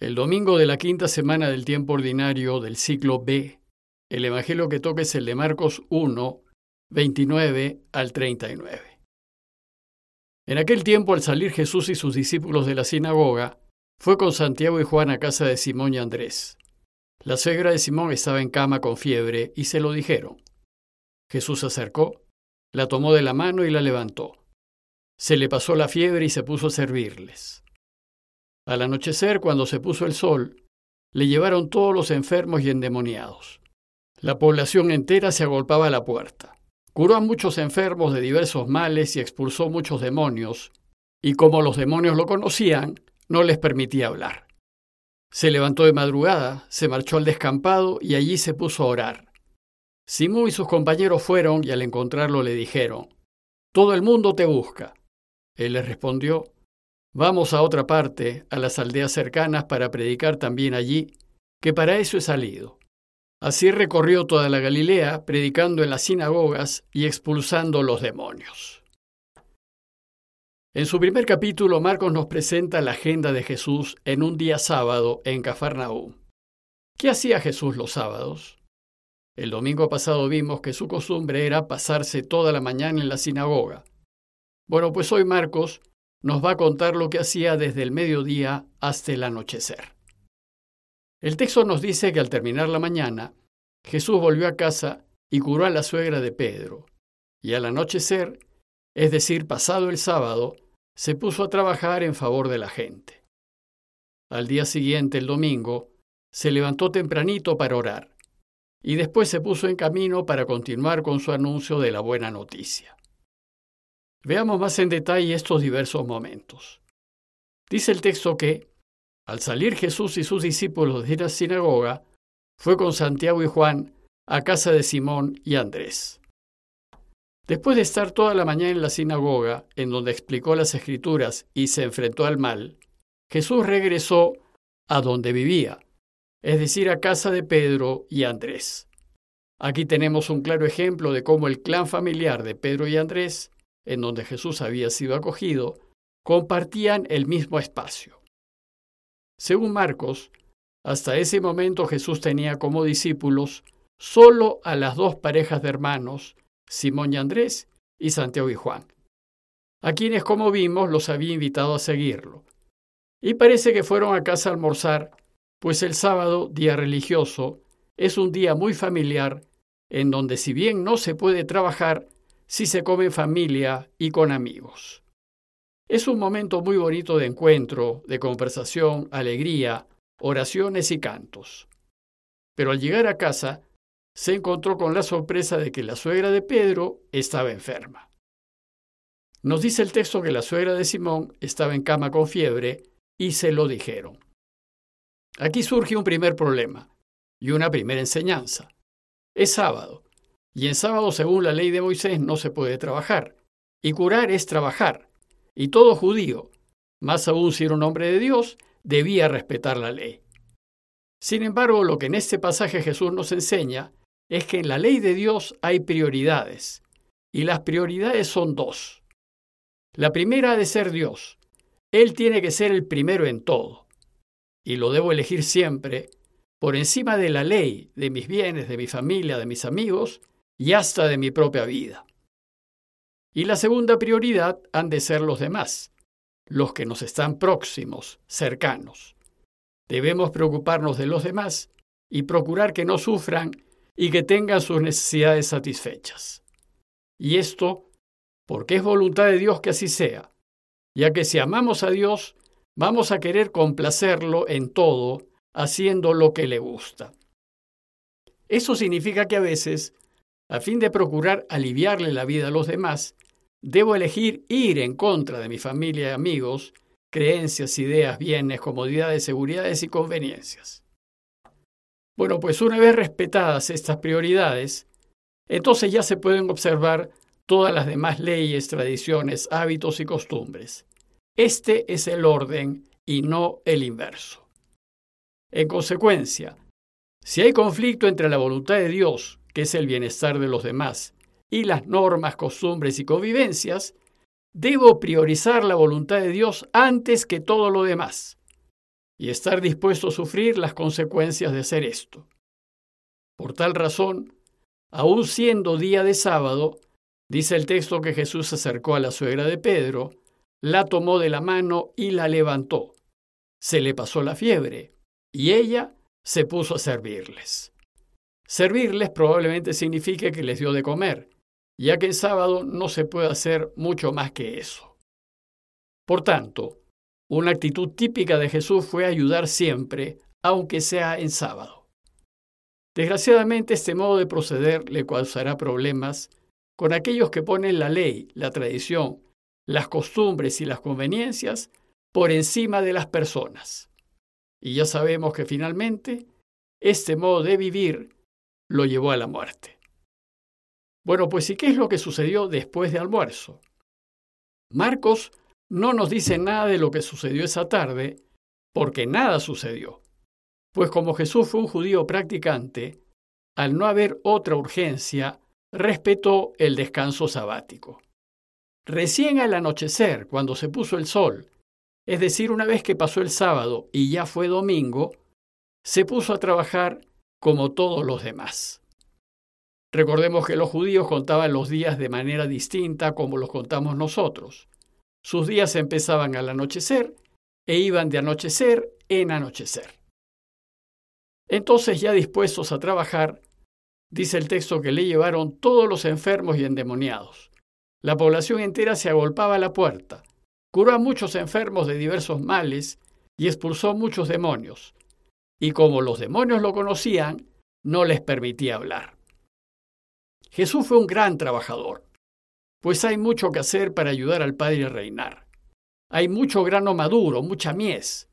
El domingo de la quinta semana del tiempo ordinario del ciclo B, el Evangelio que toca es el de Marcos 1, 29 al 39. En aquel tiempo, al salir Jesús y sus discípulos de la sinagoga, fue con Santiago y Juan a casa de Simón y Andrés. La suegra de Simón estaba en cama con fiebre y se lo dijeron. Jesús se acercó, la tomó de la mano y la levantó. Se le pasó la fiebre y se puso a servirles. Al anochecer, cuando se puso el sol, le llevaron todos los enfermos y endemoniados. La población entera se agolpaba a la puerta. Curó a muchos enfermos de diversos males y expulsó muchos demonios, y como los demonios lo conocían, no les permitía hablar. Se levantó de madrugada, se marchó al descampado y allí se puso a orar. Simón y sus compañeros fueron y al encontrarlo le dijeron, Todo el mundo te busca. Él les respondió, Vamos a otra parte, a las aldeas cercanas, para predicar también allí, que para eso he salido. Así recorrió toda la Galilea, predicando en las sinagogas y expulsando los demonios. En su primer capítulo, Marcos nos presenta la agenda de Jesús en un día sábado en Cafarnaúm. ¿Qué hacía Jesús los sábados? El domingo pasado vimos que su costumbre era pasarse toda la mañana en la sinagoga. Bueno, pues hoy Marcos nos va a contar lo que hacía desde el mediodía hasta el anochecer. El texto nos dice que al terminar la mañana, Jesús volvió a casa y curó a la suegra de Pedro, y al anochecer, es decir, pasado el sábado, se puso a trabajar en favor de la gente. Al día siguiente, el domingo, se levantó tempranito para orar, y después se puso en camino para continuar con su anuncio de la buena noticia. Veamos más en detalle estos diversos momentos. Dice el texto que, al salir Jesús y sus discípulos de la sinagoga, fue con Santiago y Juan a casa de Simón y Andrés. Después de estar toda la mañana en la sinagoga, en donde explicó las escrituras y se enfrentó al mal, Jesús regresó a donde vivía, es decir, a casa de Pedro y Andrés. Aquí tenemos un claro ejemplo de cómo el clan familiar de Pedro y Andrés en donde Jesús había sido acogido, compartían el mismo espacio. Según Marcos, hasta ese momento Jesús tenía como discípulos solo a las dos parejas de hermanos, Simón y Andrés, y Santiago y Juan, a quienes, como vimos, los había invitado a seguirlo. Y parece que fueron a casa a almorzar, pues el sábado, día religioso, es un día muy familiar en donde si bien no se puede trabajar, si se come en familia y con amigos. Es un momento muy bonito de encuentro, de conversación, alegría, oraciones y cantos. Pero al llegar a casa, se encontró con la sorpresa de que la suegra de Pedro estaba enferma. Nos dice el texto que la suegra de Simón estaba en cama con fiebre y se lo dijeron. Aquí surge un primer problema y una primera enseñanza. Es sábado y en sábado, según la ley de Moisés, no se puede trabajar. Y curar es trabajar. Y todo judío, más aún si era un hombre de Dios, debía respetar la ley. Sin embargo, lo que en este pasaje Jesús nos enseña es que en la ley de Dios hay prioridades. Y las prioridades son dos. La primera ha de ser Dios. Él tiene que ser el primero en todo. Y lo debo elegir siempre por encima de la ley, de mis bienes, de mi familia, de mis amigos y hasta de mi propia vida. Y la segunda prioridad han de ser los demás, los que nos están próximos, cercanos. Debemos preocuparnos de los demás y procurar que no sufran y que tengan sus necesidades satisfechas. Y esto porque es voluntad de Dios que así sea, ya que si amamos a Dios, vamos a querer complacerlo en todo, haciendo lo que le gusta. Eso significa que a veces a fin de procurar aliviarle la vida a los demás, debo elegir ir en contra de mi familia y amigos, creencias, ideas, bienes, comodidades, seguridades y conveniencias. Bueno, pues una vez respetadas estas prioridades, entonces ya se pueden observar todas las demás leyes, tradiciones, hábitos y costumbres. Este es el orden y no el inverso. En consecuencia, si hay conflicto entre la voluntad de Dios que es el bienestar de los demás, y las normas, costumbres y convivencias, debo priorizar la voluntad de Dios antes que todo lo demás. y estar dispuesto a sufrir las consecuencias de hacer esto. Por tal razón, aun siendo día de sábado, dice el texto que Jesús se acercó a la suegra de Pedro, la tomó de la mano y la levantó. Se le pasó la fiebre, y ella se puso a servirles. Servirles probablemente signifique que les dio de comer, ya que en sábado no se puede hacer mucho más que eso. Por tanto, una actitud típica de Jesús fue ayudar siempre, aunque sea en sábado. Desgraciadamente este modo de proceder le causará problemas con aquellos que ponen la ley, la tradición, las costumbres y las conveniencias por encima de las personas. Y ya sabemos que finalmente este modo de vivir lo llevó a la muerte. Bueno, pues ¿y qué es lo que sucedió después de almuerzo? Marcos no nos dice nada de lo que sucedió esa tarde, porque nada sucedió. Pues como Jesús fue un judío practicante, al no haber otra urgencia, respetó el descanso sabático. Recién al anochecer, cuando se puso el sol, es decir, una vez que pasó el sábado y ya fue domingo, se puso a trabajar como todos los demás. Recordemos que los judíos contaban los días de manera distinta como los contamos nosotros. Sus días empezaban al anochecer e iban de anochecer en anochecer. Entonces, ya dispuestos a trabajar, dice el texto que le llevaron todos los enfermos y endemoniados. La población entera se agolpaba a la puerta, curó a muchos enfermos de diversos males y expulsó muchos demonios. Y como los demonios lo conocían, no les permitía hablar. Jesús fue un gran trabajador pues hay mucho que hacer para ayudar al Padre a reinar. Hay mucho grano maduro, mucha mies,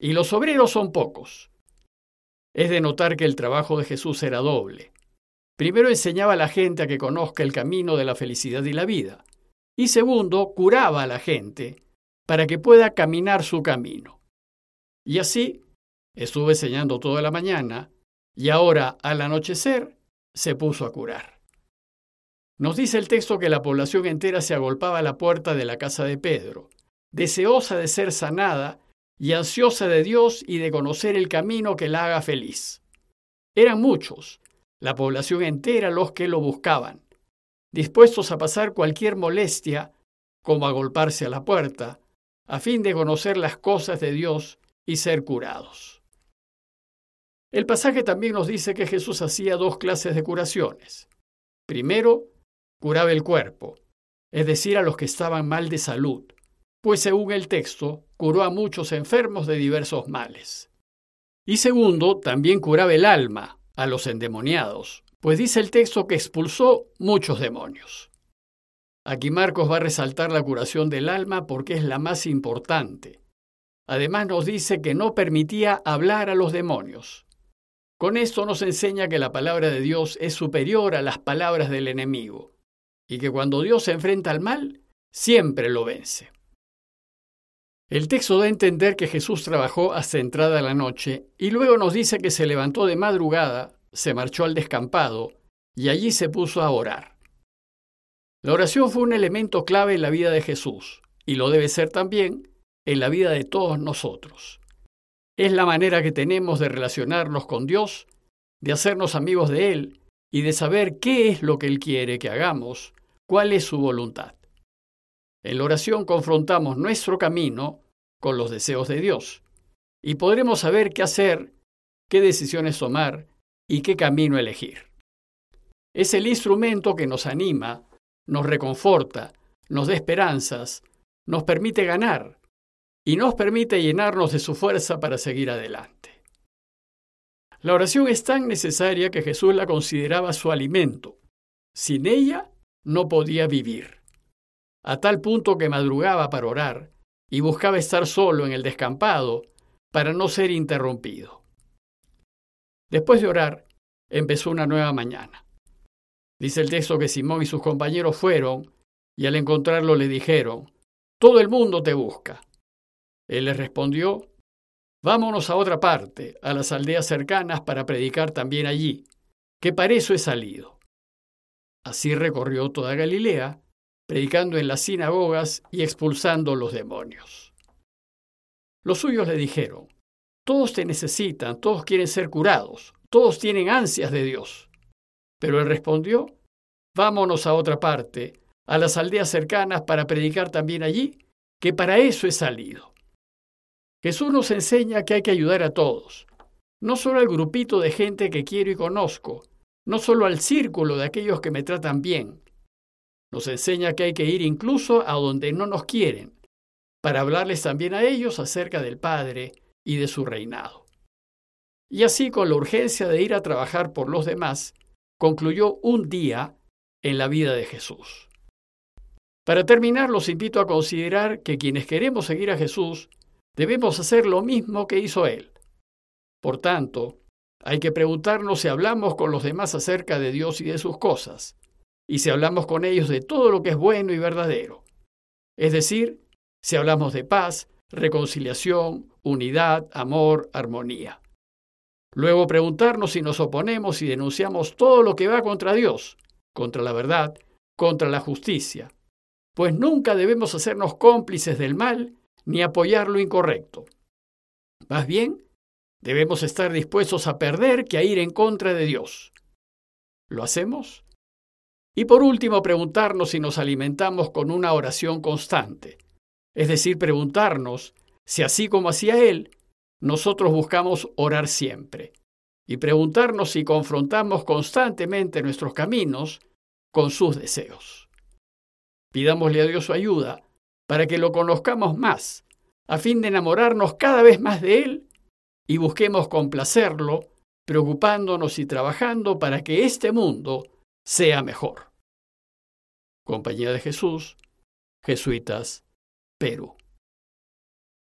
y los obreros son pocos. Es de notar que el trabajo de Jesús era doble. Primero enseñaba a la gente a que conozca el camino de la felicidad y la vida, y segundo, curaba a la gente para que pueda caminar su camino. Y así, estuvo enseñando toda la mañana, y ahora, al anochecer, se puso a curar. Nos dice el texto que la población entera se agolpaba a la puerta de la casa de Pedro, deseosa de ser sanada y ansiosa de Dios y de conocer el camino que la haga feliz. Eran muchos, la población entera los que lo buscaban, dispuestos a pasar cualquier molestia, como agolparse a la puerta, a fin de conocer las cosas de Dios y ser curados. El pasaje también nos dice que Jesús hacía dos clases de curaciones. Primero, curaba el cuerpo, es decir, a los que estaban mal de salud, pues según el texto, curó a muchos enfermos de diversos males. Y segundo, también curaba el alma, a los endemoniados, pues dice el texto que expulsó muchos demonios. Aquí Marcos va a resaltar la curación del alma porque es la más importante. Además nos dice que no permitía hablar a los demonios. Con esto nos enseña que la palabra de Dios es superior a las palabras del enemigo y que cuando Dios se enfrenta al mal, siempre lo vence. El texto da a entender que Jesús trabajó hasta entrada la noche y luego nos dice que se levantó de madrugada, se marchó al descampado y allí se puso a orar. La oración fue un elemento clave en la vida de Jesús y lo debe ser también en la vida de todos nosotros. Es la manera que tenemos de relacionarnos con Dios, de hacernos amigos de Él y de saber qué es lo que Él quiere que hagamos cuál es su voluntad. En la oración confrontamos nuestro camino con los deseos de Dios y podremos saber qué hacer, qué decisiones tomar y qué camino elegir. Es el instrumento que nos anima, nos reconforta, nos da esperanzas, nos permite ganar y nos permite llenarnos de su fuerza para seguir adelante. La oración es tan necesaria que Jesús la consideraba su alimento. Sin ella no podía vivir, a tal punto que madrugaba para orar y buscaba estar solo en el descampado para no ser interrumpido. Después de orar, empezó una nueva mañana. Dice el texto que Simón y sus compañeros fueron y al encontrarlo le dijeron, Todo el mundo te busca. Él les respondió, Vámonos a otra parte, a las aldeas cercanas, para predicar también allí, que para eso he salido. Así recorrió toda Galilea, predicando en las sinagogas y expulsando los demonios. Los suyos le dijeron, todos te necesitan, todos quieren ser curados, todos tienen ansias de Dios. Pero él respondió, vámonos a otra parte, a las aldeas cercanas para predicar también allí, que para eso he salido. Jesús nos enseña que hay que ayudar a todos, no solo al grupito de gente que quiero y conozco, no solo al círculo de aquellos que me tratan bien. Nos enseña que hay que ir incluso a donde no nos quieren, para hablarles también a ellos acerca del Padre y de su reinado. Y así, con la urgencia de ir a trabajar por los demás, concluyó un día en la vida de Jesús. Para terminar, los invito a considerar que quienes queremos seguir a Jesús debemos hacer lo mismo que hizo Él. Por tanto, hay que preguntarnos si hablamos con los demás acerca de Dios y de sus cosas, y si hablamos con ellos de todo lo que es bueno y verdadero. Es decir, si hablamos de paz, reconciliación, unidad, amor, armonía. Luego preguntarnos si nos oponemos y denunciamos todo lo que va contra Dios, contra la verdad, contra la justicia, pues nunca debemos hacernos cómplices del mal ni apoyar lo incorrecto. Más bien, debemos estar dispuestos a perder que a ir en contra de Dios. ¿Lo hacemos? Y por último, preguntarnos si nos alimentamos con una oración constante, es decir, preguntarnos si así como hacía Él, nosotros buscamos orar siempre, y preguntarnos si confrontamos constantemente nuestros caminos con sus deseos. Pidámosle a Dios su ayuda para que lo conozcamos más, a fin de enamorarnos cada vez más de Él y busquemos complacerlo, preocupándonos y trabajando para que este mundo sea mejor. Compañía de Jesús, Jesuitas, Perú.